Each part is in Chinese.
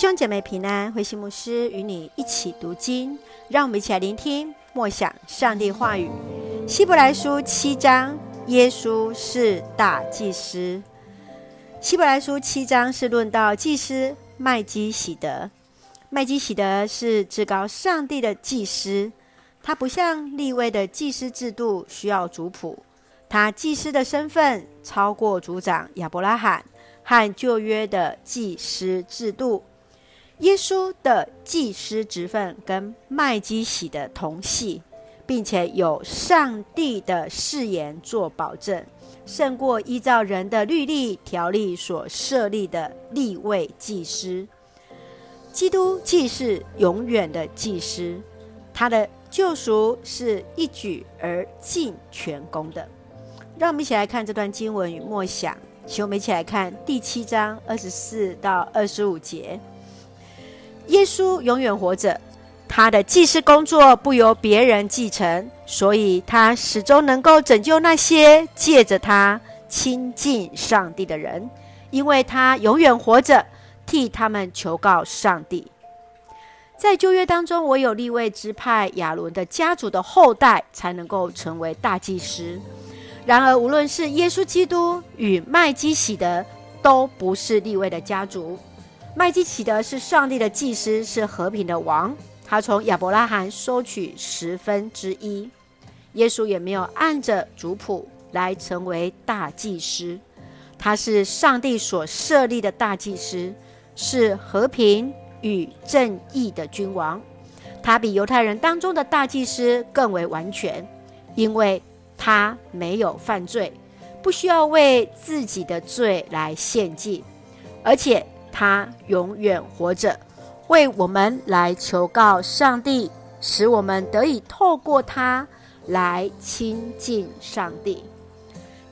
兄姐妹平安，慧馨牧师与你一起读经，让我们一起来聆听默想上帝话语。希伯来书七章，耶稣是大祭司。希伯来书七章是论到祭司麦基洗德。麦基洗德是至高上帝的祭司，他不像利未的祭司制度需要族谱，他祭司的身份超过族长亚伯拉罕和旧约的祭司制度。耶稣的祭司职分跟麦基洗德同系，并且有上帝的誓言做保证，胜过依照人的律例条例所设立的立位祭司。基督既是永远的祭司，他的救赎是一举而尽全功的。让我们一起来看这段经文与默想，请我们一起来看第七章二十四到二十五节。耶稣永远活着，他的祭司工作不由别人继承，所以他始终能够拯救那些借着他亲近上帝的人，因为他永远活着，替他们求告上帝。在旧约当中，唯有利未支派亚伦的家族的后代才能够成为大祭司。然而，无论是耶稣基督与麦基洗德，都不是利未的家族。麦基奇德是上帝的祭司，是和平的王。他从亚伯拉罕收取十分之一。耶稣也没有按着族谱来成为大祭司，他是上帝所设立的大祭司，是和平与正义的君王。他比犹太人当中的大祭司更为完全，因为他没有犯罪，不需要为自己的罪来献祭，而且。他永远活着，为我们来求告上帝，使我们得以透过他来亲近上帝。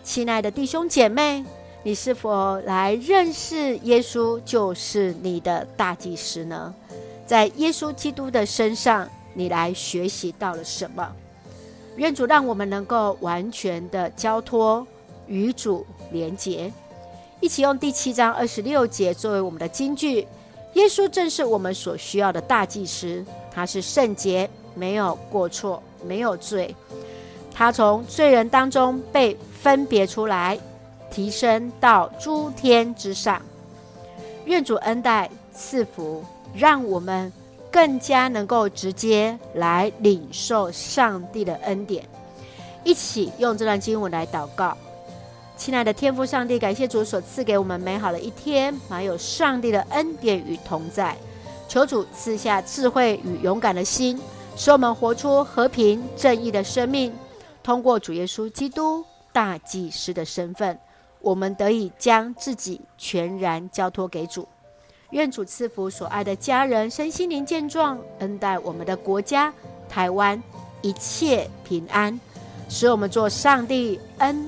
亲爱的弟兄姐妹，你是否来认识耶稣就是你的大祭司呢？在耶稣基督的身上，你来学习到了什么？愿主让我们能够完全的交托与主连结。一起用第七章二十六节作为我们的金句。耶稣正是我们所需要的大祭司，他是圣洁，没有过错，没有罪。他从罪人当中被分别出来，提升到诸天之上。愿主恩待赐福，让我们更加能够直接来领受上帝的恩典。一起用这段经文来祷告。亲爱的天父上帝，感谢主所赐给我们美好的一天，满有上帝的恩典与同在。求主赐下智慧与勇敢的心，使我们活出和平正义的生命。通过主耶稣基督大祭司的身份，我们得以将自己全然交托给主。愿主赐福所爱的家人身心灵健壮，恩待我们的国家台湾一切平安。使我们做上帝恩